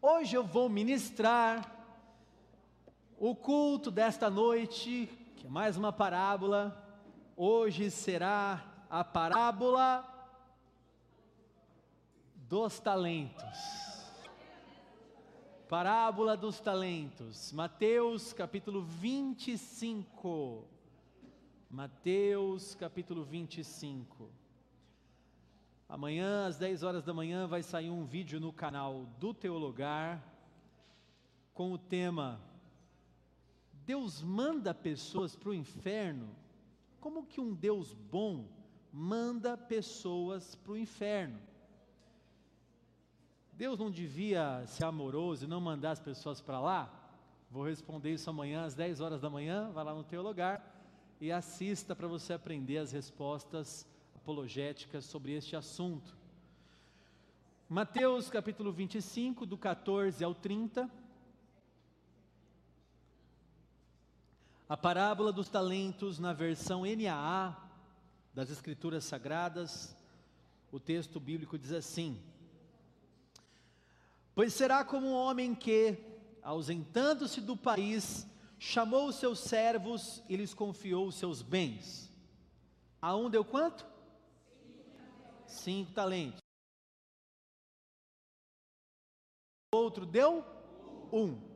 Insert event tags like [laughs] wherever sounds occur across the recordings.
Hoje eu vou ministrar o culto desta noite, que é mais uma parábola. Hoje será a parábola dos talentos. Parábola dos talentos. Mateus capítulo 25. Mateus capítulo 25. Amanhã, às 10 horas da manhã, vai sair um vídeo no canal do Teologar com o tema Deus manda pessoas para o inferno? Como que um Deus bom manda pessoas para o inferno? Deus não devia ser amoroso e não mandar as pessoas para lá? Vou responder isso amanhã às 10 horas da manhã, vai lá no teu lugar e assista para você aprender as respostas apologéticas sobre este assunto. Mateus capítulo 25, do 14 ao 30. A parábola dos talentos na versão NAA das Escrituras Sagradas, o texto bíblico diz assim: Pois será como um homem que, ausentando-se do país, chamou os seus servos e lhes confiou os seus bens. A um deu quanto? Cinco talentos. Outro deu um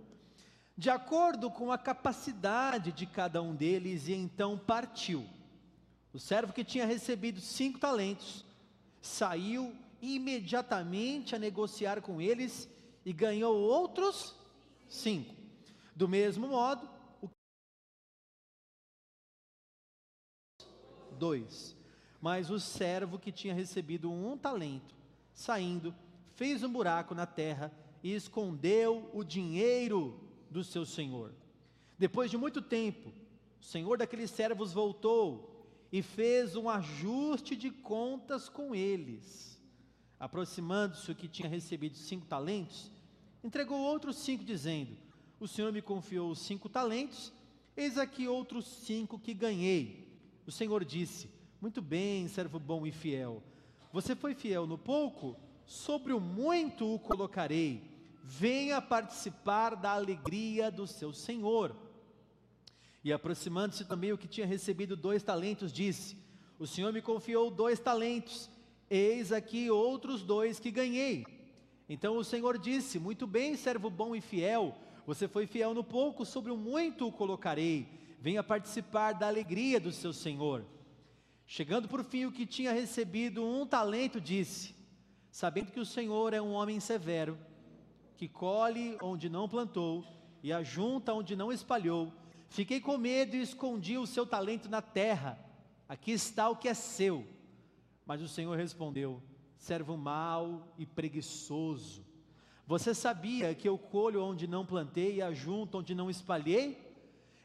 de acordo com a capacidade de cada um deles, e então partiu. O servo que tinha recebido cinco talentos saiu imediatamente a negociar com eles e ganhou outros cinco. Do mesmo modo, o dois. Mas o servo que tinha recebido um talento, saindo, fez um buraco na terra e escondeu o dinheiro do seu senhor. Depois de muito tempo, o senhor daqueles servos voltou e fez um ajuste de contas com eles. Aproximando-se o que tinha recebido cinco talentos, entregou outros cinco, dizendo: O senhor me confiou cinco talentos, eis aqui outros cinco que ganhei. O senhor disse: Muito bem, servo bom e fiel. Você foi fiel no pouco, sobre o muito o colocarei venha participar da alegria do seu senhor. E aproximando-se também o que tinha recebido dois talentos, disse: O senhor me confiou dois talentos, eis aqui outros dois que ganhei. Então o senhor disse: Muito bem, servo bom e fiel, você foi fiel no pouco, sobre o muito o colocarei. Venha participar da alegria do seu senhor. Chegando por fim o que tinha recebido um talento, disse: Sabendo que o senhor é um homem severo, que colhe onde não plantou e ajunta onde não espalhou. Fiquei com medo e escondi o seu talento na terra. Aqui está o que é seu. Mas o Senhor respondeu: servo mau e preguiçoso. Você sabia que eu colho onde não plantei e ajunto onde não espalhei?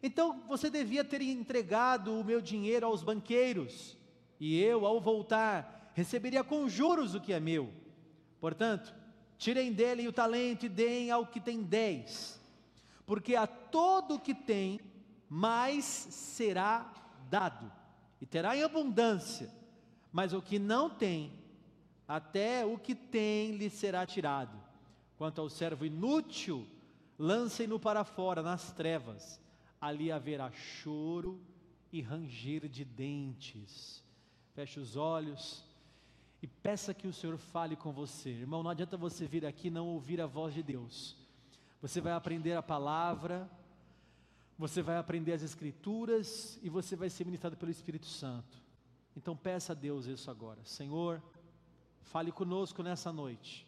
Então você devia ter entregado o meu dinheiro aos banqueiros, e eu, ao voltar, receberia com juros o que é meu. Portanto, Tirem dele o talento e deem ao que tem dez, porque a todo que tem, mais será dado, e terá em abundância, mas o que não tem, até o que tem lhe será tirado. Quanto ao servo inútil, lancem-no para fora, nas trevas, ali haverá choro e ranger de dentes. Feche os olhos e peça que o Senhor fale com você. Irmão, não adianta você vir aqui não ouvir a voz de Deus. Você vai aprender a palavra, você vai aprender as Escrituras e você vai ser ministrado pelo Espírito Santo. Então peça a Deus isso agora. Senhor, fale conosco nessa noite.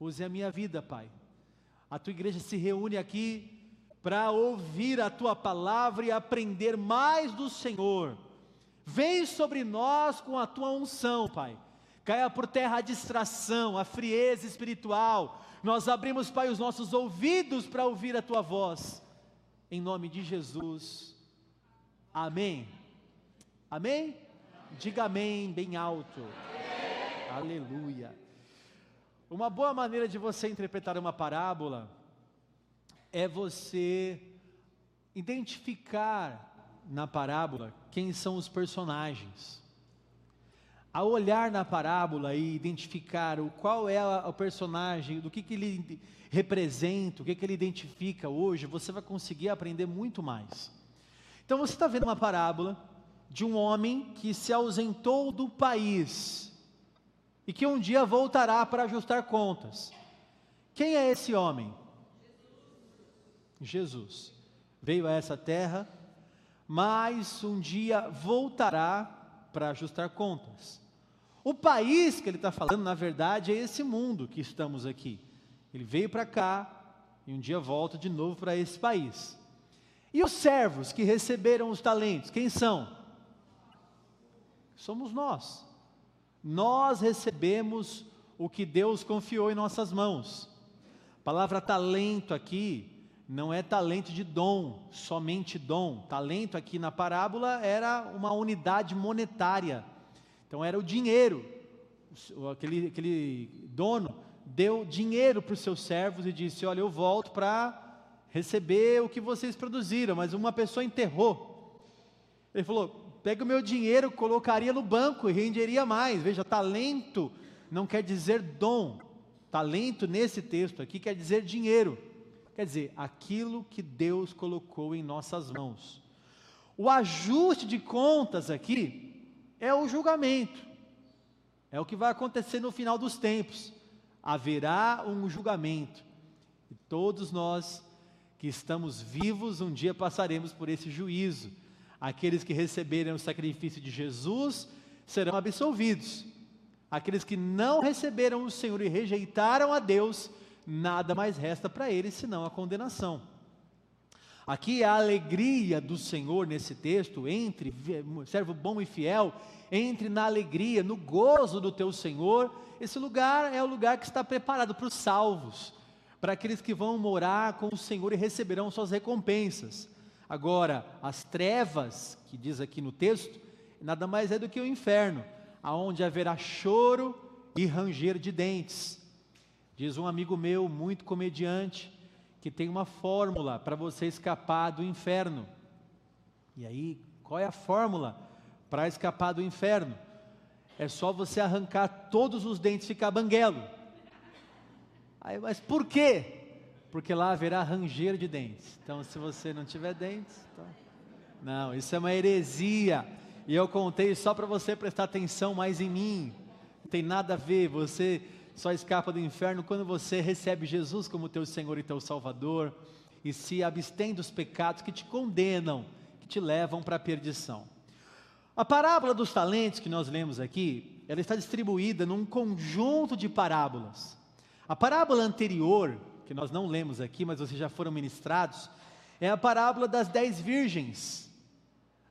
Use a minha vida, Pai. A tua igreja se reúne aqui para ouvir a tua palavra e aprender mais do Senhor. Vem sobre nós com a tua unção, Pai caia por terra a distração, a frieza espiritual. Nós abrimos, Pai, os nossos ouvidos para ouvir a tua voz, em nome de Jesus. Amém. Amém? Diga amém bem alto. Amém. Aleluia. Uma boa maneira de você interpretar uma parábola é você identificar na parábola quem são os personagens. a olhar na parábola e identificar o qual é o personagem, do que, que ele representa, o que, que ele identifica hoje, você vai conseguir aprender muito mais. Então você está vendo uma parábola de um homem que se ausentou do país e que um dia voltará para ajustar contas. Quem é esse homem? Jesus. Veio a essa terra, mas um dia voltará para ajustar contas. O país que ele está falando, na verdade, é esse mundo que estamos aqui. Ele veio para cá e um dia volta de novo para esse país. E os servos que receberam os talentos, quem são? Somos nós. Nós recebemos o que Deus confiou em nossas mãos. A palavra talento aqui não é talento de dom, somente dom. Talento aqui na parábola era uma unidade monetária. Então era o dinheiro. Aquele, aquele dono deu dinheiro para os seus servos e disse: Olha, eu volto para receber o que vocês produziram, mas uma pessoa enterrou. Ele falou: Pega o meu dinheiro, colocaria no banco e renderia mais. Veja, talento não quer dizer dom. Talento nesse texto aqui quer dizer dinheiro. Quer dizer, aquilo que Deus colocou em nossas mãos. O ajuste de contas aqui é o julgamento. É o que vai acontecer no final dos tempos. Haverá um julgamento. E todos nós que estamos vivos, um dia passaremos por esse juízo. Aqueles que receberem o sacrifício de Jesus serão absolvidos. Aqueles que não receberam o Senhor e rejeitaram a Deus nada mais resta para eles senão a condenação. Aqui a alegria do Senhor nesse texto, entre servo bom e fiel, entre na alegria, no gozo do teu Senhor. Esse lugar é o lugar que está preparado para os salvos, para aqueles que vão morar com o Senhor e receberão suas recompensas. Agora, as trevas, que diz aqui no texto, nada mais é do que o inferno, aonde haverá choro e ranger de dentes. Diz um amigo meu, muito comediante, que tem uma fórmula para você escapar do inferno. E aí, qual é a fórmula para escapar do inferno? É só você arrancar todos os dentes e ficar banguelo. Aí, mas por quê? Porque lá haverá ranger de dentes. Então, se você não tiver dentes, então... não, isso é uma heresia. E eu contei só para você prestar atenção mais em mim. Não tem nada a ver. Você só escapa do inferno quando você recebe Jesus como teu Senhor e teu Salvador e se abstém dos pecados que te condenam, que te levam para a perdição. A parábola dos talentos que nós lemos aqui, ela está distribuída num conjunto de parábolas. A parábola anterior, que nós não lemos aqui, mas vocês já foram ministrados, é a parábola das dez virgens.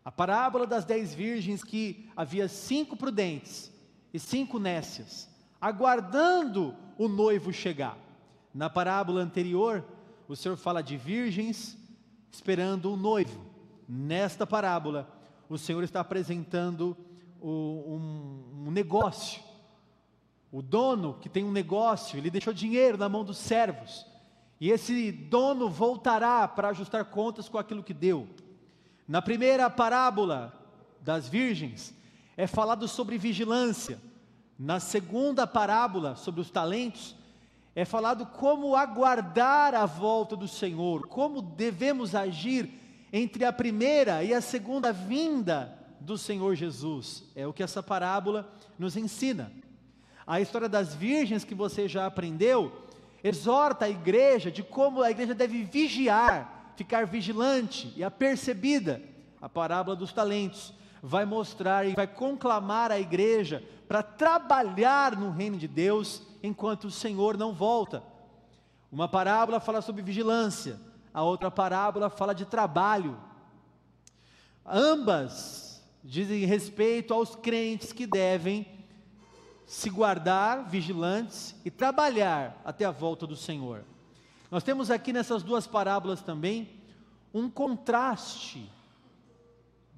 A parábola das dez virgens que havia cinco prudentes e cinco nécias aguardando o noivo chegar. Na parábola anterior, o Senhor fala de virgens esperando o noivo. Nesta parábola, o Senhor está apresentando um negócio. O dono que tem um negócio, ele deixou dinheiro na mão dos servos. E esse dono voltará para ajustar contas com aquilo que deu. Na primeira parábola das virgens, é falado sobre vigilância. Na segunda parábola sobre os talentos, é falado como aguardar a volta do Senhor, como devemos agir entre a primeira e a segunda vinda do Senhor Jesus. É o que essa parábola nos ensina. A história das virgens que você já aprendeu exorta a igreja de como a igreja deve vigiar, ficar vigilante e apercebida. A parábola dos talentos vai mostrar e vai conclamar a igreja para trabalhar no reino de Deus enquanto o Senhor não volta. Uma parábola fala sobre vigilância, a outra parábola fala de trabalho. Ambas dizem respeito aos crentes que devem se guardar vigilantes e trabalhar até a volta do Senhor. Nós temos aqui nessas duas parábolas também um contraste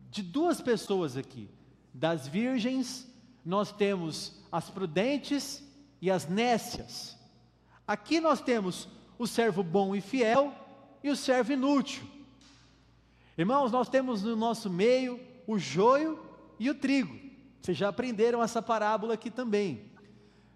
de duas pessoas aqui, das virgens nós temos as prudentes e as nécias. Aqui nós temos o servo bom e fiel e o servo inútil. Irmãos, nós temos no nosso meio o joio e o trigo. Vocês já aprenderam essa parábola aqui também.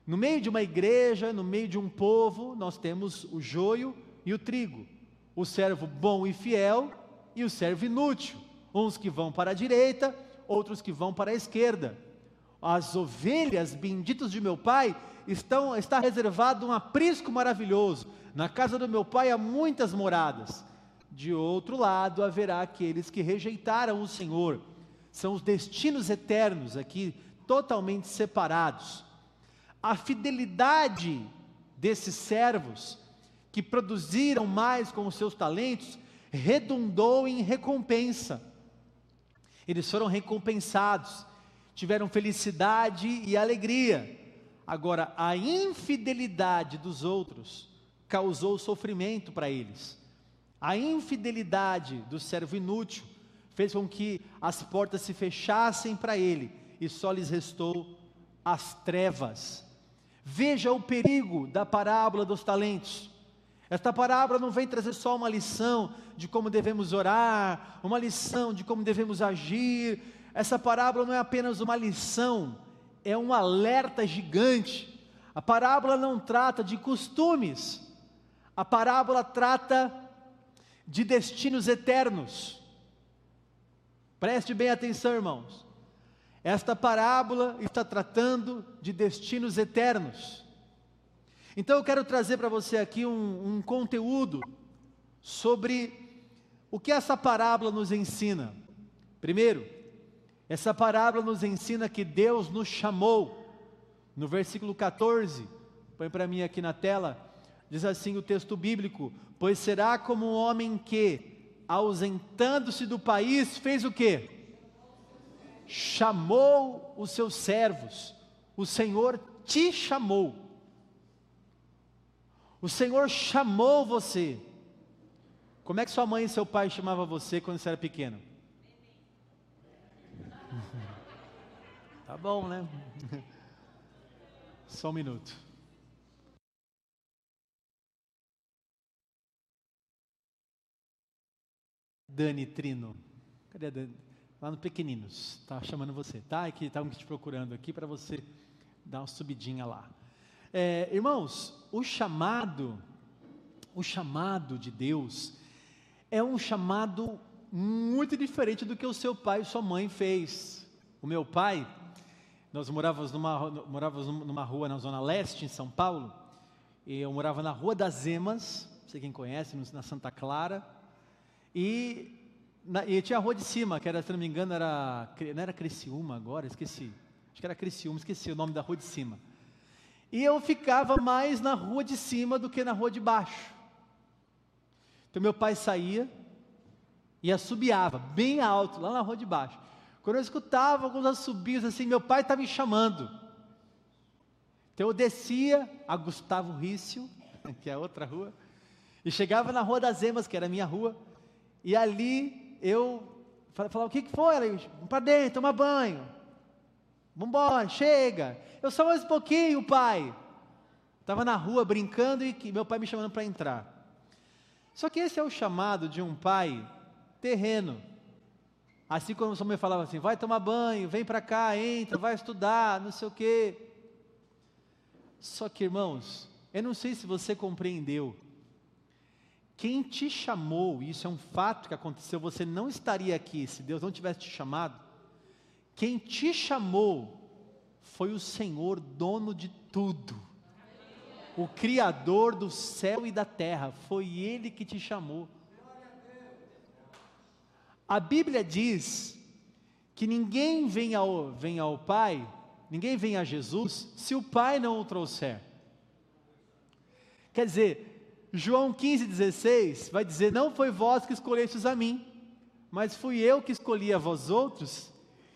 No meio de uma igreja, no meio de um povo, nós temos o joio e o trigo, o servo bom e fiel e o servo inútil, uns que vão para a direita, outros que vão para a esquerda. As ovelhas benditas de meu pai estão está reservado um aprisco maravilhoso. Na casa do meu pai há muitas moradas. De outro lado haverá aqueles que rejeitaram o Senhor. São os destinos eternos aqui totalmente separados. A fidelidade desses servos que produziram mais com os seus talentos redundou em recompensa. Eles foram recompensados, tiveram felicidade e alegria. Agora, a infidelidade dos outros causou sofrimento para eles. A infidelidade do servo inútil fez com que as portas se fechassem para ele e só lhes restou as trevas. Veja o perigo da parábola dos talentos. Esta parábola não vem trazer só uma lição de como devemos orar, uma lição de como devemos agir. Essa parábola não é apenas uma lição, é um alerta gigante. A parábola não trata de costumes, a parábola trata de destinos eternos. Preste bem atenção, irmãos. Esta parábola está tratando de destinos eternos. Então eu quero trazer para você aqui um, um conteúdo sobre o que essa parábola nos ensina. Primeiro, essa parábola nos ensina que Deus nos chamou. No versículo 14, põe para mim aqui na tela, diz assim o texto bíblico: Pois será como um homem que, ausentando-se do país, fez o quê? Chamou os seus servos. O Senhor te chamou. O Senhor chamou você. Como é que sua mãe e seu pai chamavam você quando você era pequeno? [laughs] Tá bom, né? Só um minuto. Dani Trino. Cadê a Dani? Lá no Pequeninos. Tá chamando você, tá? É que estavam te procurando aqui para você dar uma subidinha lá. É, irmãos, o chamado, o chamado de Deus é um chamado muito diferente do que o seu pai e sua mãe fez. O meu pai, nós morávamos numa, morávamos numa rua na Zona Leste, em São Paulo, e eu morava na Rua das Emas, não sei quem conhece, na Santa Clara, e, na, e tinha a Rua de Cima, que era, se não me engano, era, não era Criciúma agora, esqueci, acho que era Criciúma, esqueci o nome da Rua de Cima. E eu ficava mais na rua de cima do que na rua de baixo. Então meu pai saía e assobiava bem alto, lá na rua de baixo. Quando eu escutava alguns assobios assim, meu pai estava me chamando. Então eu descia a Gustavo Rício, [laughs] que é outra rua, e chegava na Rua das Emas, que era a minha rua, e ali eu falava, o que, que foi? Ela, para dentro, tomar banho. Vambora, chega. Eu só mais um pouquinho, pai. Estava na rua brincando e meu pai me chamando para entrar. Só que esse é o chamado de um pai terreno. Assim como sua mãe falava assim: vai tomar banho, vem para cá, entra, vai estudar, não sei o quê. Só que, irmãos, eu não sei se você compreendeu. Quem te chamou, isso é um fato que aconteceu, você não estaria aqui se Deus não tivesse te chamado. Quem te chamou foi o Senhor, dono de tudo, o Criador do céu e da terra, foi Ele que te chamou. A Bíblia diz que ninguém vem ao, vem ao Pai, ninguém vem a Jesus, se o Pai não o trouxer. Quer dizer, João 15,16 vai dizer: Não foi vós que escolhestes a mim, mas fui eu que escolhi a vós outros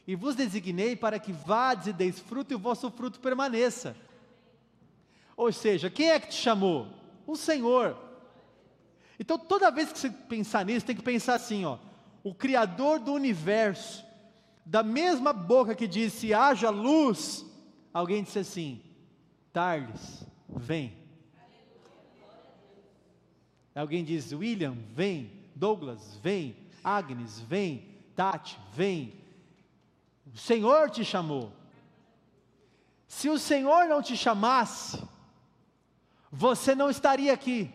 e vos designei para que vades e deis fruto e o vosso fruto permaneça. Ou seja, quem é que te chamou? O Senhor. Então, toda vez que você pensar nisso, tem que pensar assim, ó, o criador do universo, da mesma boca que disse haja luz, alguém disse assim: Tarles, vem. Alguém diz: William, vem. Douglas, vem. Agnes, vem. Tati, vem O Senhor te chamou. Se o Senhor não te chamasse, você não estaria aqui.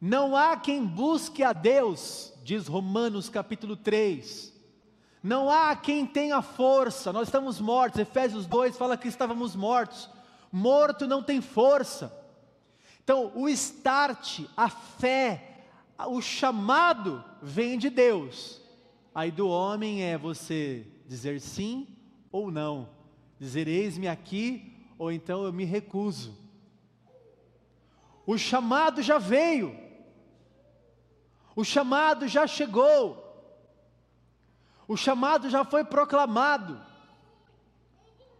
Não há quem busque a Deus, diz Romanos capítulo 3. Não há quem tenha força, nós estamos mortos. Efésios 2 fala que estávamos mortos. Morto não tem força. Então, o start, a fé, o chamado vem de Deus. Aí do homem é você dizer sim ou não, dizer eis-me aqui, ou então eu me recuso. O chamado já veio, o chamado já chegou, o chamado já foi proclamado.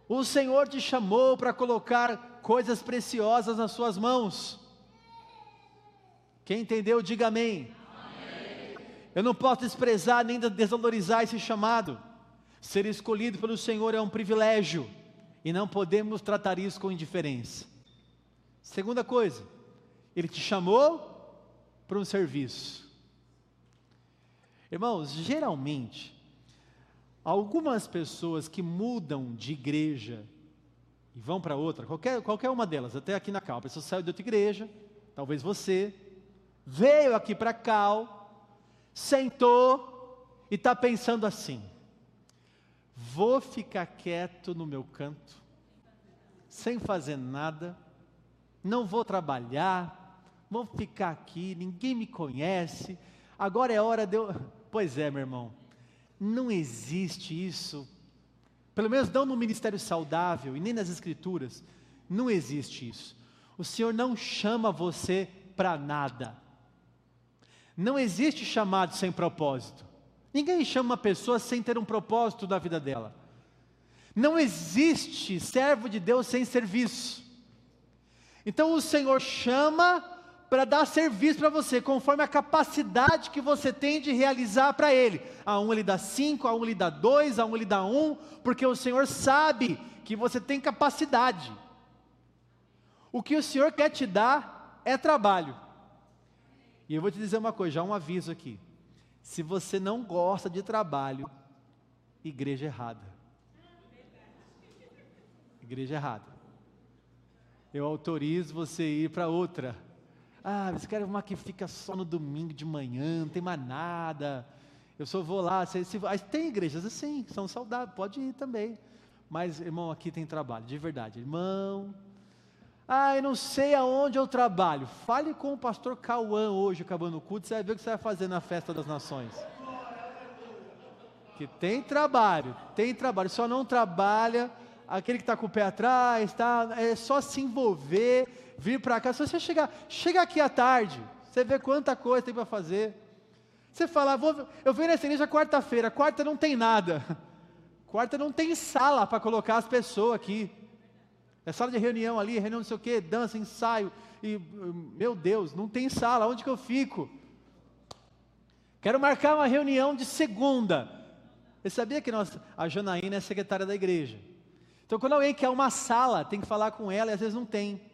O Senhor te chamou para colocar coisas preciosas nas suas mãos. Quem entendeu, diga amém. amém. Eu não posso desprezar nem desvalorizar esse chamado. Ser escolhido pelo Senhor é um privilégio e não podemos tratar isso com indiferença. Segunda coisa, Ele te chamou para um serviço. Irmãos, geralmente, algumas pessoas que mudam de igreja e vão para outra, qualquer, qualquer uma delas, até aqui na Cal, a pessoa saiu de outra igreja, talvez você, veio aqui para Cal, sentou e está pensando assim: vou ficar quieto no meu canto, sem fazer nada, não vou trabalhar, vou ficar aqui, ninguém me conhece, agora é hora de eu. Pois é, meu irmão, não existe isso, pelo menos não no ministério saudável e nem nas Escrituras, não existe isso. O Senhor não chama você para nada. Não existe chamado sem propósito. Ninguém chama uma pessoa sem ter um propósito na vida dela. Não existe servo de Deus sem serviço. Então o Senhor chama para dar serviço para você, conforme a capacidade que você tem de realizar para Ele. A um Ele dá cinco, a um Ele dá dois, a um Ele dá um, porque o Senhor sabe que você tem capacidade. O que o Senhor quer te dar é trabalho. E eu vou te dizer uma coisa, já um aviso aqui. Se você não gosta de trabalho, igreja errada. Igreja errada. Eu autorizo você ir para outra. Ah, você quer uma que fica só no domingo de manhã, não tem mais nada. Eu só vou lá. Se, se, tem igrejas assim, são saudáveis, pode ir também. Mas, irmão, aqui tem trabalho, de verdade. Irmão, ah, eu não sei aonde eu trabalho. Fale com o pastor Cauã hoje, acabando o culto, você vai ver o que você vai fazer na festa das nações. Que tem trabalho, tem trabalho, só não trabalha aquele que está com o pé atrás, tá, é só se envolver, vir para cá. Se você chegar, chega aqui à tarde, você vê quanta coisa tem para fazer. Você fala, vou, eu venho nessa igreja quarta-feira, quarta não tem nada. [laughs] Quarta não tem sala para colocar as pessoas aqui. É sala de reunião ali, reunião não sei o quê, dança, ensaio. E, meu Deus, não tem sala, onde que eu fico? Quero marcar uma reunião de segunda. Você sabia que nós, a Janaína é secretária da igreja? Então, quando alguém quer uma sala, tem que falar com ela e às vezes não tem.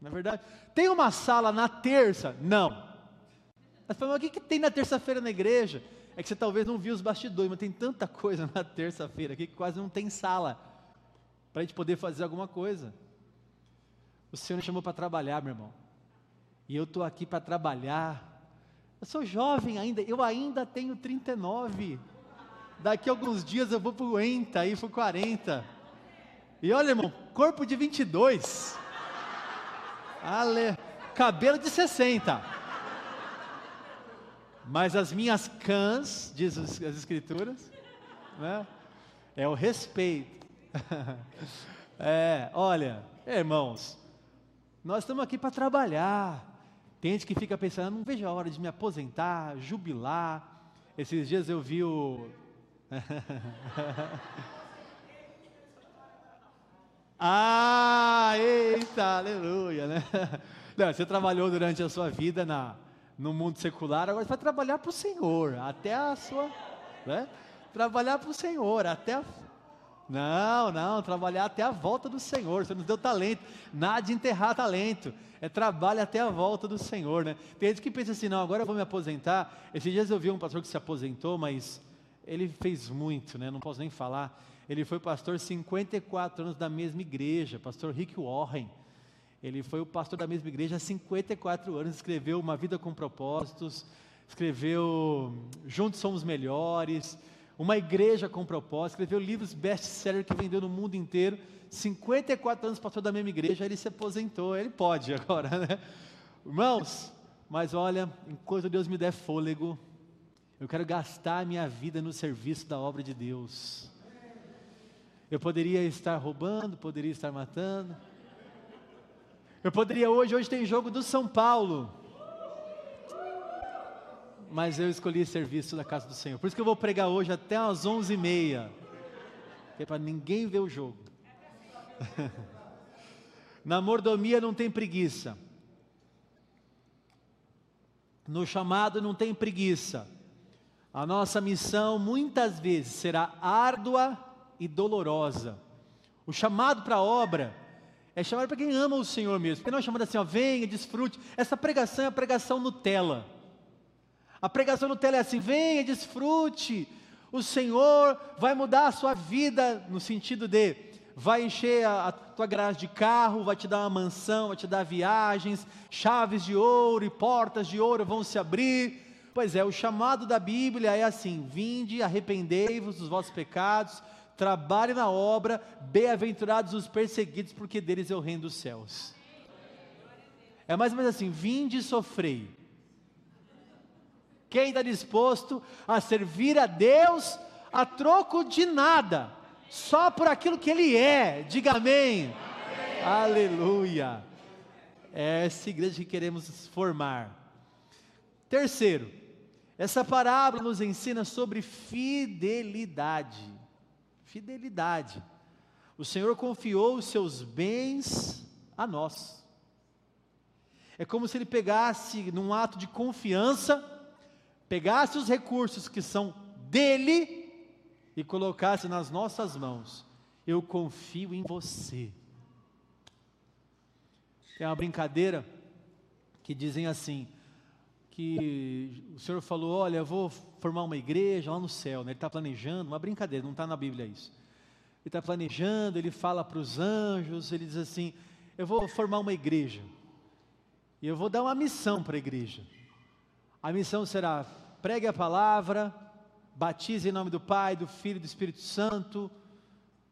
Não é verdade? Tem uma sala na terça? Não. Mas o que, que tem na terça-feira na igreja? É que você talvez não viu os bastidores, mas tem tanta [laughs] coisa na terça-feira aqui que quase não tem sala para a gente poder fazer alguma coisa. O Senhor me chamou para trabalhar, meu irmão. E eu estou aqui para trabalhar. Eu sou jovem ainda, eu ainda tenho 39. Daqui a alguns dias eu vou para o ENTA, aí para o 40. E olha, irmão, corpo de 22. Ale... Cabelo de 60. Mas as minhas cãs, diz as escrituras, né, é o respeito. [laughs] é, olha, irmãos, nós estamos aqui para trabalhar. Tem gente que fica pensando, não vejo a hora de me aposentar, jubilar. Esses dias eu vi o. [laughs] ah, eita, aleluia, né? [laughs] Não, você trabalhou durante a sua vida na, no mundo secular, agora você vai trabalhar para o Senhor, até a sua. Né? Trabalhar para o Senhor, até a não, não, trabalhar até a volta do Senhor. Você nos deu talento. Nada de enterrar talento. É trabalho até a volta do Senhor, né? Tem gente que pensa assim, não, agora eu vou me aposentar. Esses dias eu vi um pastor que se aposentou, mas ele fez muito, né? Não posso nem falar. Ele foi pastor 54 anos da mesma igreja, pastor Rick Warren. Ele foi o pastor da mesma igreja há 54 anos, escreveu Uma Vida com Propósitos, escreveu Juntos Somos Melhores, Uma Igreja com Propósito, escreveu livros best-seller que vendeu no mundo inteiro. 54 anos pastor da mesma igreja, ele se aposentou, ele pode agora, né? Irmãos, mas olha, enquanto Deus me der fôlego, eu quero gastar a minha vida no serviço da obra de Deus. Eu poderia estar roubando, poderia estar matando, eu poderia hoje, hoje tem jogo do São Paulo. Mas eu escolhi serviço da casa do Senhor. Por isso que eu vou pregar hoje até às 11h30. Que é para ninguém ver o jogo. [laughs] Na mordomia não tem preguiça. No chamado não tem preguiça. A nossa missão muitas vezes será árdua e dolorosa. O chamado para a obra é chamado para quem ama o Senhor mesmo. Porque não é chamado assim, ó, venha, desfrute. Essa pregação é a pregação Nutella. A pregação Nutella é assim, venha, desfrute. O Senhor vai mudar a sua vida no sentido de vai encher a, a, tua garagem de carro, vai te dar uma mansão, vai te dar viagens, chaves de ouro e portas de ouro vão se abrir. Pois é, o chamado da Bíblia é assim: vinde, arrependei-vos dos vossos pecados, trabalhe na obra, bem-aventurados os perseguidos, porque deles é o reino dos céus. É mais ou menos assim: vinde e sofrei. Quem está disposto a servir a Deus a troco de nada, só por aquilo que Ele é, diga amém. amém. Aleluia. É essa igreja que queremos formar. Terceiro, essa parábola nos ensina sobre fidelidade fidelidade. O Senhor confiou os seus bens a nós. É como se Ele pegasse, num ato de confiança, pegasse os recursos que são dele e colocasse nas nossas mãos. Eu confio em você. Tem uma brincadeira que dizem assim: que o Senhor falou: Olha, vou formar uma igreja lá no céu. Né? Ele está planejando, uma brincadeira, não está na Bíblia isso. Ele está planejando, ele fala para os anjos, ele diz assim: Eu vou formar uma igreja. E eu vou dar uma missão para a igreja. A missão será: pregue a palavra, batize em nome do Pai, do Filho e do Espírito Santo,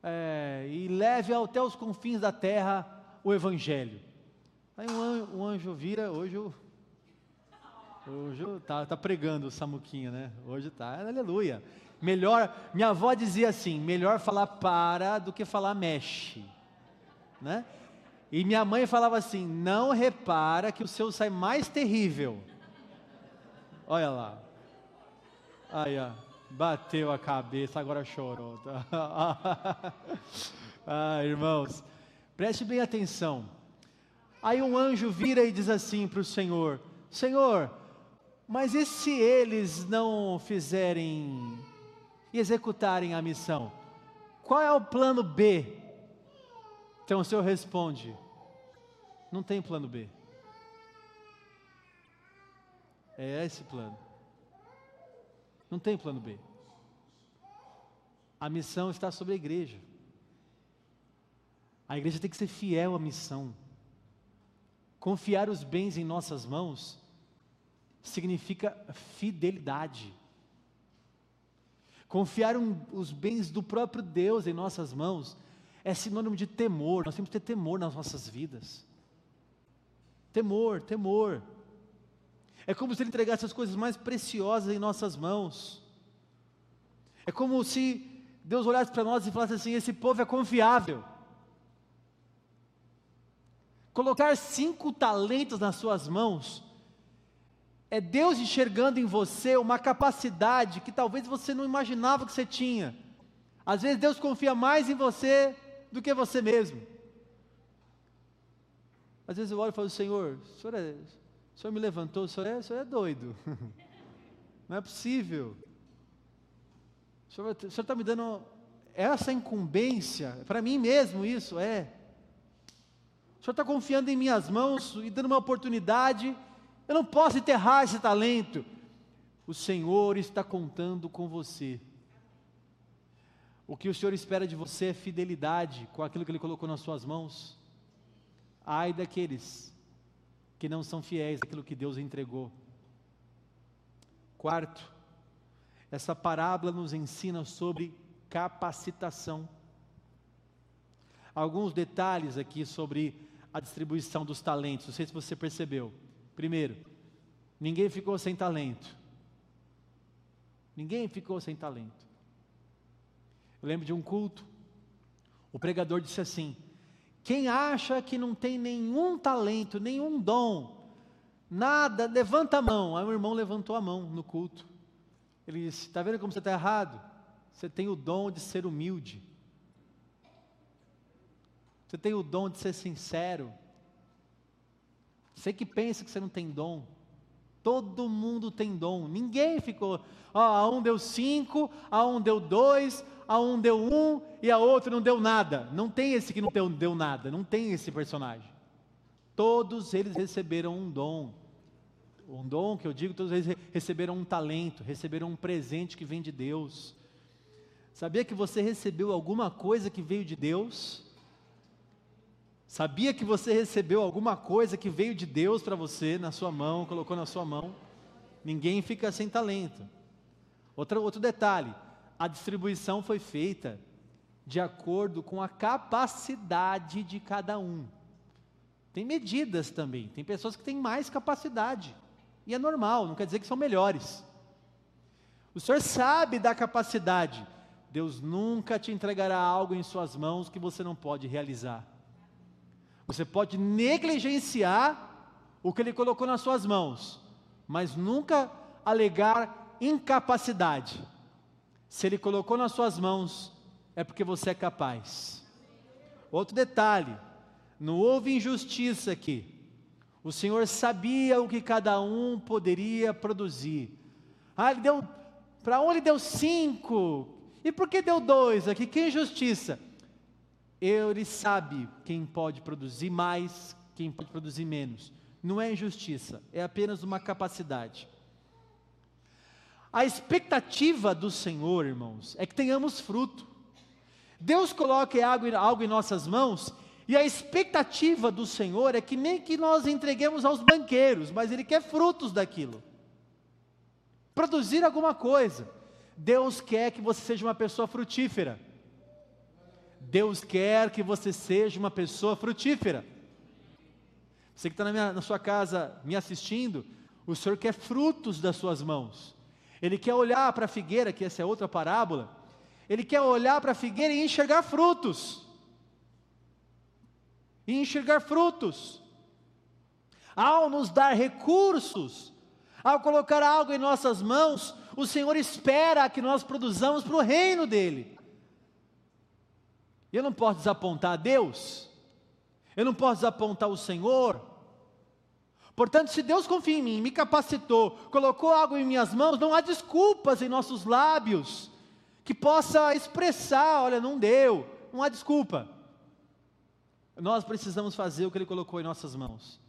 é, e leve até os confins da terra o Evangelho. Aí um anjo, um anjo vira, hoje o Hoje tá, tá pregando o Samuquinha, né? Hoje tá, aleluia. Melhor, minha avó dizia assim: melhor falar para do que falar mexe, né? E minha mãe falava assim: não repara que o seu sai mais terrível. Olha lá. Aí, ó, bateu a cabeça, agora chorou. [laughs] ah, irmãos, preste bem atenção. Aí um anjo vira e diz assim para o Senhor: Senhor, mas e se eles não fizerem e executarem a missão? Qual é o plano B? Então o Senhor responde: não tem plano B. É esse plano. Não tem plano B. A missão está sobre a igreja. A igreja tem que ser fiel à missão. Confiar os bens em nossas mãos significa fidelidade. Confiar um, os bens do próprio Deus em nossas mãos é sinônimo de temor. Nós temos que ter temor nas nossas vidas. Temor, temor. É como se Ele entregasse as coisas mais preciosas em nossas mãos. É como se Deus olhasse para nós e falasse assim: esse povo é confiável. Colocar cinco talentos nas suas mãos é Deus enxergando em você uma capacidade que talvez você não imaginava que você tinha. Às vezes Deus confia mais em você do que você mesmo. Às vezes eu olho e falo, Senhor, o Senhor, é, o senhor me levantou, o senhor, é, o senhor é doido. [laughs] Não é possível. O Senhor está me dando essa incumbência, para mim mesmo isso, é. O Senhor está confiando em minhas mãos e dando uma oportunidade eu não posso enterrar esse talento. O Senhor está contando com você. O que o Senhor espera de você é fidelidade com aquilo que Ele colocou nas suas mãos. Ai daqueles que não são fiéis àquilo que Deus entregou. Quarto, essa parábola nos ensina sobre capacitação. Alguns detalhes aqui sobre a distribuição dos talentos, não sei se você percebeu. Primeiro, ninguém ficou sem talento. Ninguém ficou sem talento. Eu lembro de um culto, o pregador disse assim: quem acha que não tem nenhum talento, nenhum dom, nada, levanta a mão. Aí o irmão levantou a mão no culto. Ele disse: Está vendo como você está errado? Você tem o dom de ser humilde. Você tem o dom de ser sincero. Você que pensa que você não tem dom. Todo mundo tem dom. Ninguém ficou. Ó, a um deu cinco, a um deu dois, a um deu um e a outro não deu nada. Não tem esse que não deu, deu nada, não tem esse personagem. Todos eles receberam um dom. Um dom que eu digo, todos eles receberam um talento, receberam um presente que vem de Deus. Sabia que você recebeu alguma coisa que veio de Deus? Sabia que você recebeu alguma coisa que veio de Deus para você na sua mão, colocou na sua mão? Ninguém fica sem talento. Outro, outro detalhe: a distribuição foi feita de acordo com a capacidade de cada um. Tem medidas também, tem pessoas que têm mais capacidade, e é normal, não quer dizer que são melhores. O Senhor sabe da capacidade, Deus nunca te entregará algo em Suas mãos que você não pode realizar. Você pode negligenciar o que Ele colocou nas Suas mãos, mas nunca alegar incapacidade. Se Ele colocou nas suas mãos, é porque você é capaz. Outro detalhe: não houve injustiça aqui. O Senhor sabia o que cada um poderia produzir. Ah, ele deu. Para um ele deu cinco. E por que deu dois aqui? Que injustiça. Ele sabe quem pode produzir mais, quem pode produzir menos. Não é injustiça, é apenas uma capacidade. A expectativa do Senhor, irmãos, é que tenhamos fruto. Deus algo, algo em nossas mãos e a expectativa do Senhor é que nem que nós entreguemos aos banqueiros, mas Ele quer frutos daquilo. Produzir alguma coisa. Deus quer que você seja uma pessoa frutífera. Deus quer que você seja uma pessoa frutífera. Você que está na, na sua casa me assistindo, o Senhor quer frutos das suas mãos. Ele quer olhar para a figueira, que essa é outra parábola. Ele quer olhar para a figueira e enxergar frutos. E enxergar frutos. Ao nos dar recursos, ao colocar algo em nossas mãos, o Senhor espera que nós produzamos para o reino dEle. Eu não posso desapontar a Deus, eu não posso desapontar o Senhor, Portanto, se Deus confia em mim, me capacitou, colocou algo em minhas mãos, não há desculpas em nossos lábios que possa expressar: olha, não deu, não há desculpa. Nós precisamos fazer o que Ele colocou em nossas mãos.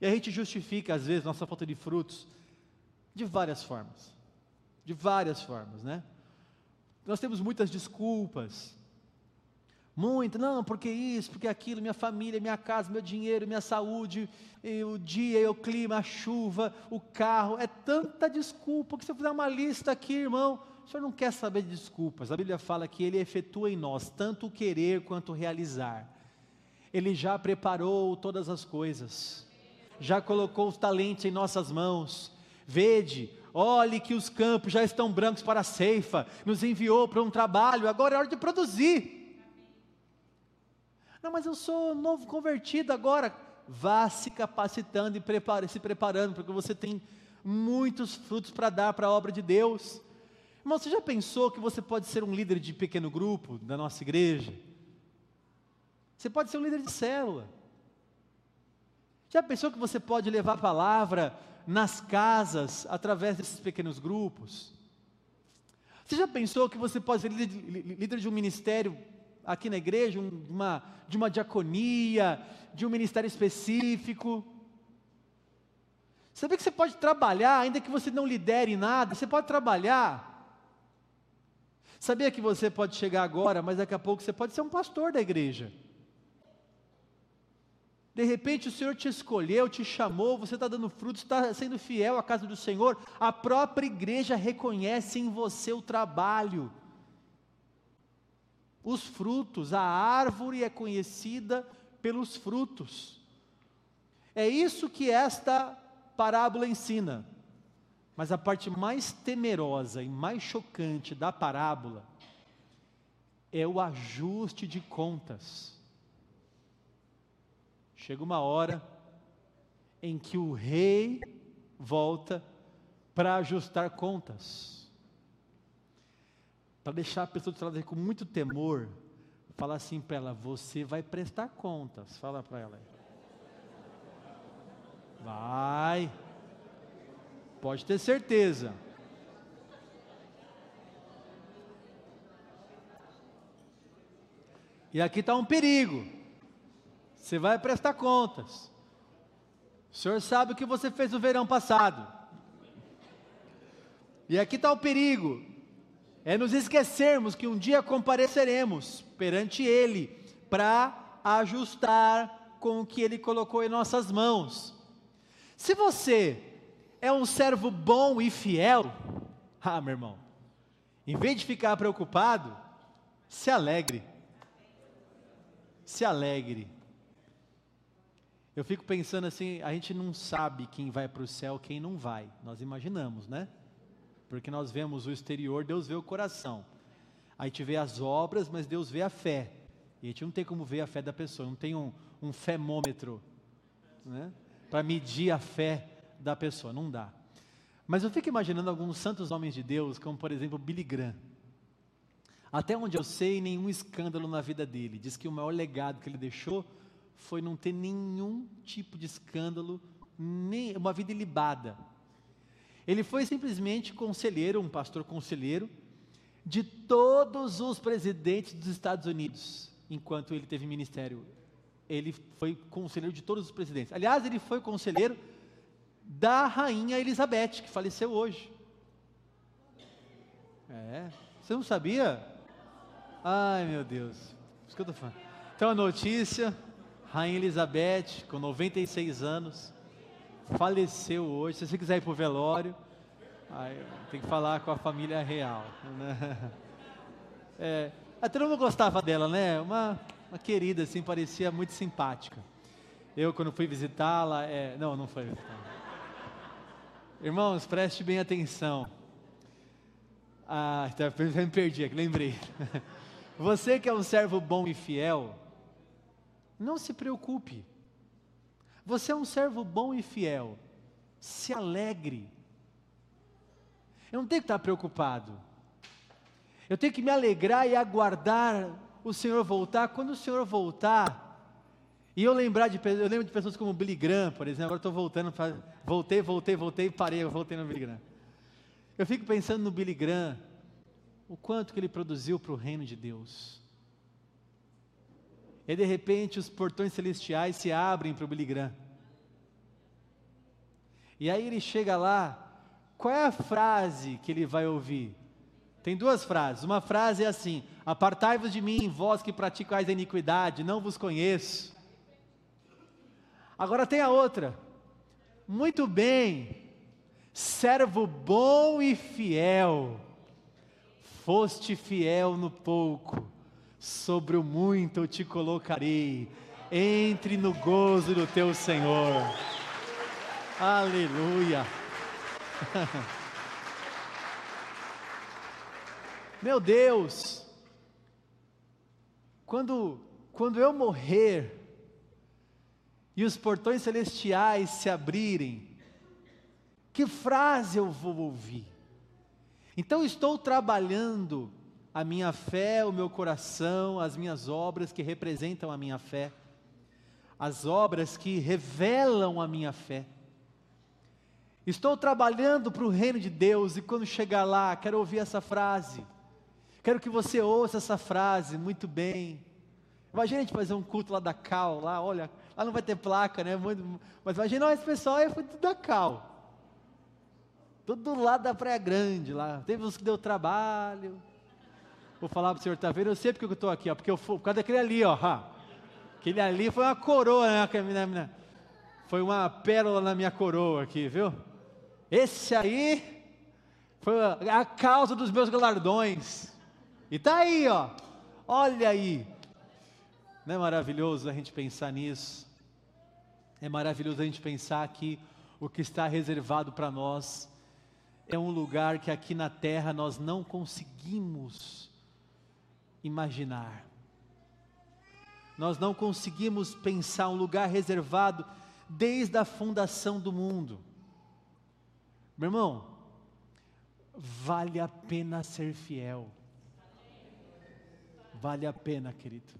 E a gente justifica, às vezes, nossa falta de frutos de várias formas. De várias formas, né? Nós temos muitas desculpas. Muito, não, porque isso, porque aquilo, minha família, minha casa, meu dinheiro, minha saúde, o dia, o clima, a chuva, o carro, é tanta desculpa que se eu fizer uma lista aqui, irmão, o senhor não quer saber de desculpas. A Bíblia fala que ele efetua em nós tanto o querer quanto o realizar. Ele já preparou todas as coisas, já colocou os talentos em nossas mãos. Vede, olhe que os campos já estão brancos para a ceifa, nos enviou para um trabalho, agora é hora de produzir. Não, mas eu sou novo convertido agora. Vá se capacitando e prepare, se preparando, porque você tem muitos frutos para dar para a obra de Deus. Irmão, você já pensou que você pode ser um líder de pequeno grupo da nossa igreja? Você pode ser um líder de célula. Já pensou que você pode levar a palavra nas casas através desses pequenos grupos? Você já pensou que você pode ser líder, líder de um ministério aqui na igreja, um, de, uma, de uma diaconia, de um ministério específico. Sabia que você pode trabalhar, ainda que você não lidere nada, você pode trabalhar. Sabia que você pode chegar agora, mas daqui a pouco você pode ser um pastor da igreja. De repente o Senhor te escolheu, te chamou, você está dando frutos, está sendo fiel à casa do Senhor. A própria igreja reconhece em você o trabalho, os frutos. A árvore é conhecida pelos frutos. É isso que esta parábola ensina. Mas a parte mais temerosa e mais chocante da parábola é o ajuste de contas. Chega uma hora em que o rei volta para ajustar contas. Para deixar a pessoa lado com muito temor, fala assim para ela: Você vai prestar contas. Fala para ela. Vai. Pode ter certeza. E aqui está um perigo. Você vai prestar contas. O senhor sabe o que você fez no verão passado. E aqui está o perigo. É nos esquecermos que um dia compareceremos perante Ele para ajustar com o que Ele colocou em nossas mãos. Se você é um servo bom e fiel, ah, meu irmão, em vez de ficar preocupado, se alegre. Se alegre. Eu fico pensando assim, a gente não sabe quem vai para o céu, quem não vai. Nós imaginamos, né? Porque nós vemos o exterior, Deus vê o coração. A gente vê as obras, mas Deus vê a fé. E a gente não tem como ver a fé da pessoa, não tem um, um femômetro, né? Para medir a fé da pessoa, não dá. Mas eu fico imaginando alguns santos homens de Deus, como por exemplo Billy Graham. Até onde eu sei, nenhum escândalo na vida dele. Diz que o maior legado que ele deixou foi não ter nenhum tipo de escândalo, nem uma vida ilibada. Ele foi simplesmente conselheiro, um pastor conselheiro, de todos os presidentes dos Estados Unidos, enquanto ele teve ministério. Ele foi conselheiro de todos os presidentes. Aliás, ele foi conselheiro da rainha Elizabeth, que faleceu hoje. É, você não sabia? Ai meu Deus, isso que eu tô falando. Então a notícia, Rainha Elizabeth, com 96 anos, faleceu hoje. Se você quiser ir para o velório, tem que falar com a família real. Né? [laughs] É, até não gostava dela, né? Uma, uma querida, assim, parecia muito simpática. Eu, quando fui visitá-la, é, não, não foi visitá-la. Irmãos, preste bem atenção. Ah, tá, me perdi aqui, lembrei. [laughs] Você que é um servo bom e fiel, não se preocupe. Você é um servo bom e fiel. Se alegre. Eu não tenho que estar preocupado. Eu tenho que me alegrar e aguardar o Senhor voltar. Quando o Senhor voltar, e eu lembrar de eu lembro de pessoas como Billy Graham, por exemplo, agora estou voltando, pra, voltei, voltei, voltei, parei, eu voltei no Billy Graham. Eu fico pensando no Billy Graham, o quanto que ele produziu para o reino de Deus. E de repente os portões celestiais se abrem para o Billy Graham. E aí ele chega lá, qual é a frase que ele vai ouvir? Tem duas frases. Uma frase é assim: Apartai-vos de mim, vós que praticais a iniquidade, não vos conheço. Agora tem a outra. Muito bem, servo bom e fiel, foste fiel no pouco, sobre o muito eu te colocarei, entre no gozo do teu Senhor. Aleluia. [laughs] Meu Deus, quando, quando eu morrer, e os portões celestiais se abrirem, que frase eu vou ouvir? Então estou trabalhando a minha fé, o meu coração, as minhas obras que representam a minha fé, as obras que revelam a minha fé. Estou trabalhando para o reino de Deus e quando chegar lá, quero ouvir essa frase. Quero que você ouça essa frase muito bem. Imagina a gente fazer um culto lá da Cal, lá, olha, Lá não vai ter placa, né? Mas imagina, esse pessoal aí foi tudo da Cal. Tudo do lado da Praia Grande lá. Teve uns que deu trabalho. Vou falar para o senhor, tá vendo? Eu sei porque eu estou aqui, ó, porque eu, por causa daquele ali, ó. Aquele ali foi uma coroa, né? Foi uma pérola na minha coroa aqui, viu? Esse aí foi a causa dos meus galardões. E tá aí, ó. Olha aí. Não é maravilhoso a gente pensar nisso? É maravilhoso a gente pensar que o que está reservado para nós é um lugar que aqui na terra nós não conseguimos imaginar. Nós não conseguimos pensar um lugar reservado desde a fundação do mundo. Meu irmão, vale a pena ser fiel. Vale a pena, querido.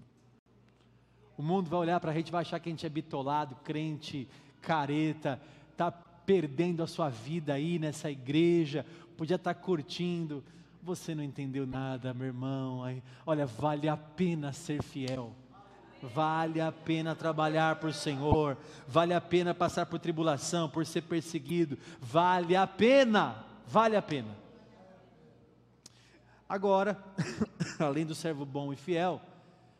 O mundo vai olhar para a gente, vai achar que a gente é bitolado, crente, careta, está perdendo a sua vida aí nessa igreja, podia estar tá curtindo. Você não entendeu nada, meu irmão. Olha, vale a pena ser fiel. Vale a pena trabalhar por Senhor, vale a pena passar por tribulação, por ser perseguido, vale a pena, vale a pena. Agora, [laughs] além do servo bom e fiel,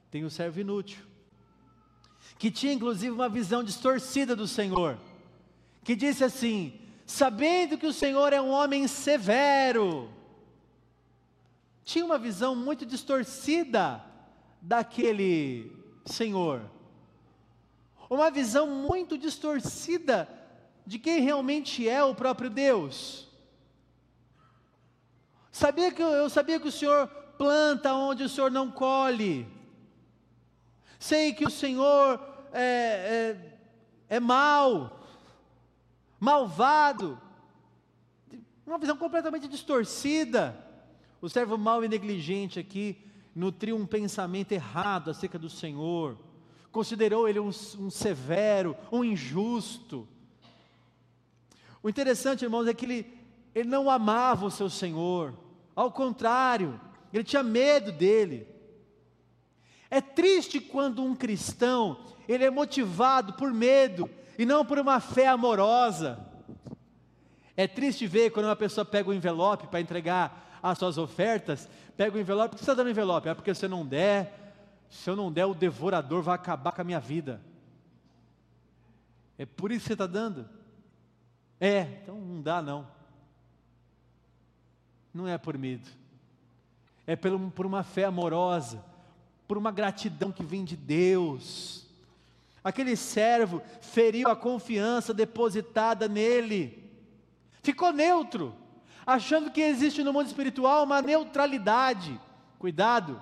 tem o servo inútil, que tinha inclusive uma visão distorcida do Senhor, que disse assim: sabendo que o Senhor é um homem severo, tinha uma visão muito distorcida daquele Senhor. Uma visão muito distorcida de quem realmente é o próprio Deus. Sabia que eu sabia que o Senhor planta onde o Senhor não colhe. Sei que o Senhor é, é, é mal, malvado. Uma visão completamente distorcida. O servo mau e negligente aqui nutriu um pensamento errado acerca do Senhor, considerou ele um, um severo, um injusto. O interessante, irmãos, é que ele, ele não amava o seu Senhor, ao contrário, ele tinha medo dele. É triste quando um cristão, ele é motivado por medo e não por uma fé amorosa. É triste ver quando uma pessoa pega o um envelope para entregar as suas ofertas pega o envelope, por que você está dando envelope? É porque se eu não der, se eu não der, o devorador vai acabar com a minha vida. É por isso que você está dando? É, então não dá não. Não é por medo. É por uma fé amorosa, por uma gratidão que vem de Deus. Aquele servo feriu a confiança depositada nele, ficou neutro achando que existe no mundo espiritual uma neutralidade. Cuidado.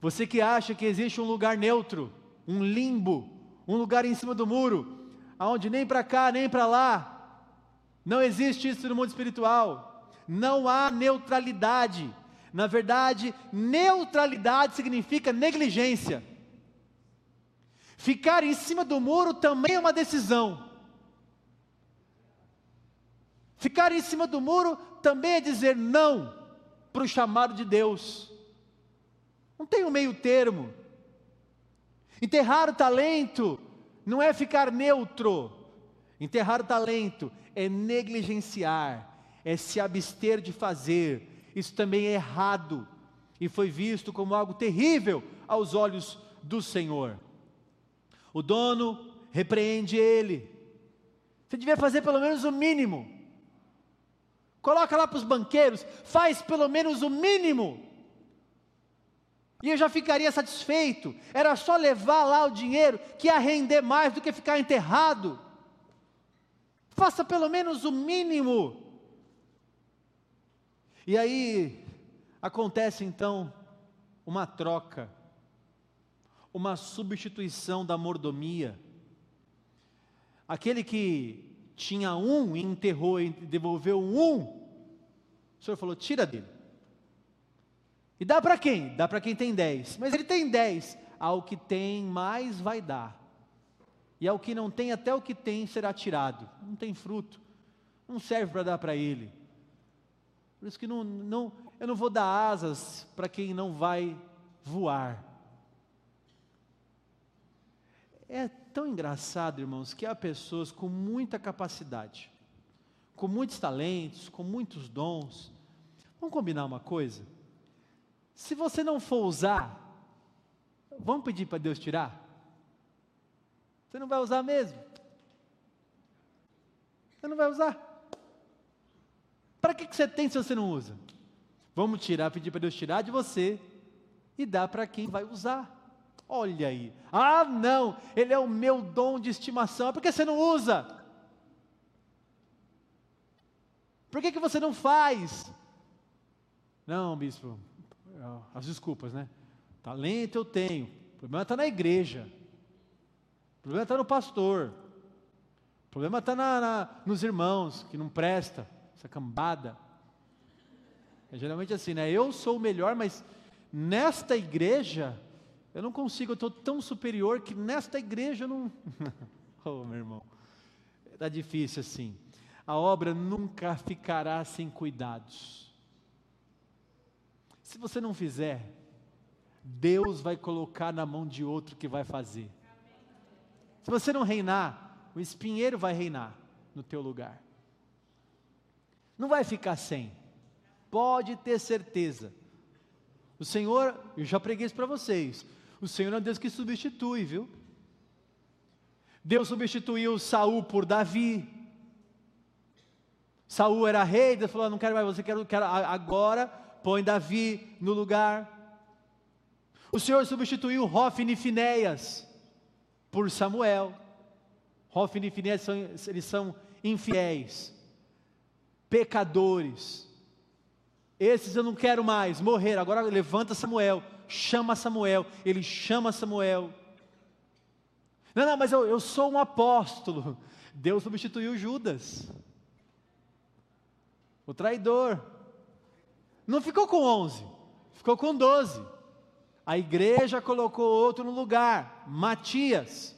Você que acha que existe um lugar neutro, um limbo, um lugar em cima do muro, aonde nem para cá nem para lá. Não existe isso no mundo espiritual. Não há neutralidade. Na verdade, neutralidade significa negligência. Ficar em cima do muro também é uma decisão. Ficar em cima do muro também é dizer não para o chamado de Deus. Não tem um meio termo. Enterrar o talento não é ficar neutro. Enterrar o talento é negligenciar, é se abster de fazer. Isso também é errado e foi visto como algo terrível aos olhos do Senhor. O dono repreende ele. Você devia fazer pelo menos o mínimo coloca lá para os banqueiros, faz pelo menos o mínimo. E eu já ficaria satisfeito. Era só levar lá o dinheiro que ia render mais do que ficar enterrado. Faça pelo menos o mínimo. E aí acontece então uma troca, uma substituição da mordomia. Aquele que tinha um e enterrou e devolveu um, o senhor falou: tira dele. E dá para quem? Dá para quem tem dez. Mas ele tem dez. Ao que tem, mais vai dar. E ao que não tem, até o que tem será tirado. Não tem fruto. Não serve para dar para ele. Por isso que não, não, eu não vou dar asas para quem não vai voar. É tão engraçado, irmãos, que há pessoas com muita capacidade, com muitos talentos, com muitos dons. Vamos combinar uma coisa? Se você não for usar, vamos pedir para Deus tirar? Você não vai usar mesmo? Você não vai usar. Para que, que você tem se você não usa? Vamos tirar, pedir para Deus tirar de você e dar para quem vai usar. Olha aí. Ah, não, ele é o meu dom de estimação. Por que você não usa? Por que, que você não faz? Não, bispo, as desculpas, né? Talento eu tenho, o problema está na igreja, o problema está no pastor, o problema está na, na, nos irmãos que não presta, essa cambada. É geralmente assim, né? Eu sou o melhor, mas nesta igreja eu não consigo, eu estou tão superior que nesta igreja eu não. [laughs] oh, meu irmão, está difícil assim. A obra nunca ficará sem cuidados. Se você não fizer, Deus vai colocar na mão de outro que vai fazer. Se você não reinar, o espinheiro vai reinar no teu lugar. Não vai ficar sem. Pode ter certeza. O Senhor, eu já preguei isso para vocês. O Senhor é Deus que substitui, viu? Deus substituiu Saul por Davi. Saul era rei, Deus falou: não quero mais você, quero, quero agora põe Davi no lugar. O Senhor substituiu Hofni e Finéias por Samuel. Hofni e Finéias são, eles são infiéis, pecadores. Esses eu não quero mais, morrer. Agora levanta Samuel chama Samuel, ele chama Samuel. Não, não, mas eu, eu sou um apóstolo. Deus substituiu Judas, o traidor. Não ficou com onze, ficou com doze. A igreja colocou outro no lugar, Matias.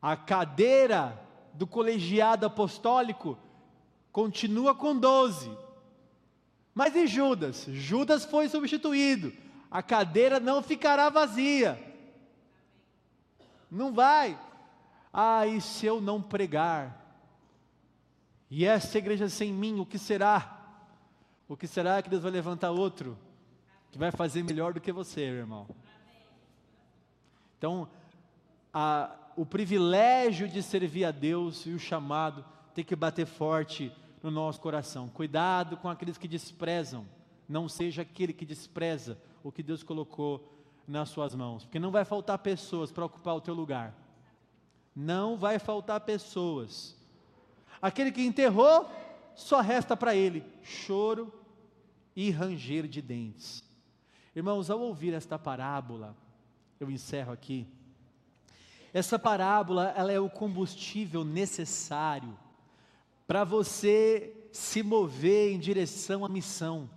A cadeira do colegiado apostólico continua com doze. Mas e Judas? Judas foi substituído. A cadeira não ficará vazia. Não vai. Ah, e se eu não pregar? E essa igreja sem mim, o que será? O que será que Deus vai levantar outro que vai fazer melhor do que você, irmão? Então, a, o privilégio de servir a Deus e o chamado tem que bater forte no nosso coração. Cuidado com aqueles que desprezam. Não seja aquele que despreza o que Deus colocou nas suas mãos, porque não vai faltar pessoas para ocupar o teu lugar. Não vai faltar pessoas. Aquele que enterrou, só resta para ele choro e ranger de dentes. Irmãos, ao ouvir esta parábola, eu encerro aqui. Essa parábola, ela é o combustível necessário para você se mover em direção à missão.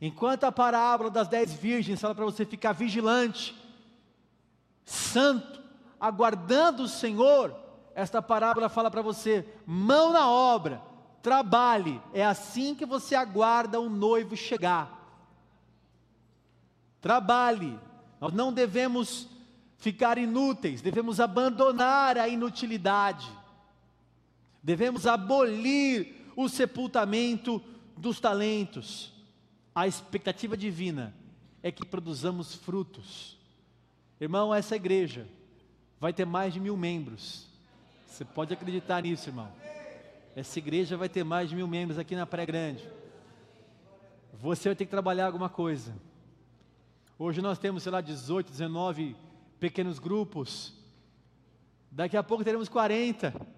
Enquanto a parábola das dez virgens fala para você ficar vigilante, santo, aguardando o Senhor, esta parábola fala para você: mão na obra, trabalhe, é assim que você aguarda o noivo chegar. Trabalhe, nós não devemos ficar inúteis, devemos abandonar a inutilidade devemos abolir o sepultamento dos talentos. A expectativa divina é que produzamos frutos. Irmão, essa igreja vai ter mais de mil membros. Você pode acreditar nisso, irmão. Essa igreja vai ter mais de mil membros aqui na Pré Grande. Você vai ter que trabalhar alguma coisa. Hoje nós temos, sei lá, 18, 19 pequenos grupos. Daqui a pouco teremos 40.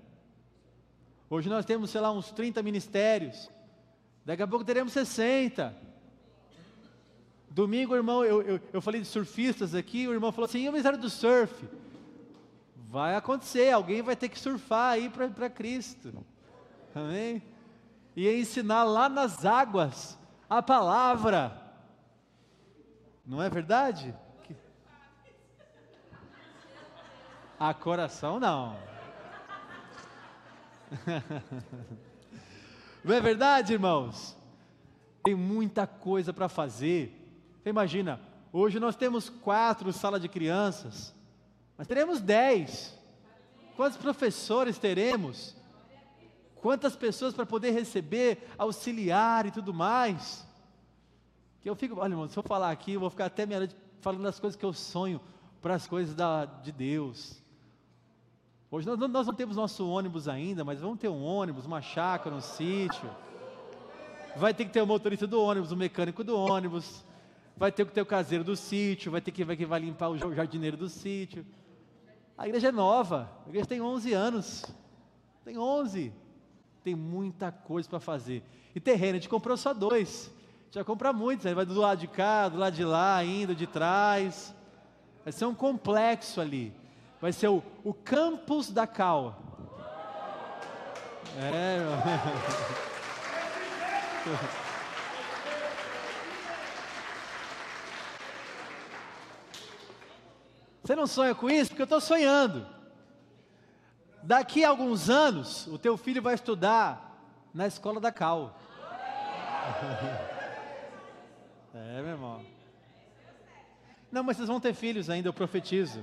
Hoje nós temos, sei lá, uns 30 ministérios. Daqui a pouco teremos 60. Domingo, irmão, eu, eu, eu falei de surfistas aqui, o irmão falou assim: e o ministério do surf? Vai acontecer, alguém vai ter que surfar aí para Cristo. Amém? E ensinar lá nas águas a palavra. Não é verdade? A coração não. Não é verdade, irmãos? Tem muita coisa para fazer. Você imagina, hoje nós temos quatro salas de crianças, mas teremos dez. Quantos professores teremos? Quantas pessoas para poder receber, auxiliar e tudo mais. Que eu fico, olha, irmão, se eu falar aqui, eu vou ficar até meia noite falando das coisas que eu sonho para as coisas da, de Deus. Hoje nós, nós, não temos nosso ônibus ainda, mas vamos ter um ônibus, uma chácara, um sítio. Vai ter que ter o motorista do ônibus, o mecânico do ônibus. Vai ter que ter o caseiro do sítio, vai ter que, vai, que vai limpar o jardineiro do sítio. A igreja é nova, a igreja tem 11 anos. Tem 11 tem muita coisa para fazer. E terreno, a gente comprou só dois. A gente vai comprar muitos, aí vai do lado de cá, do lado de lá, ainda de trás. Vai ser um complexo ali. Vai ser o, o campus da Cal. É, Você não sonha com isso? Porque eu estou sonhando. Daqui a alguns anos, o teu filho vai estudar na escola da Cal. [laughs] É, meu irmão. Não, mas vocês vão ter filhos ainda, eu profetizo.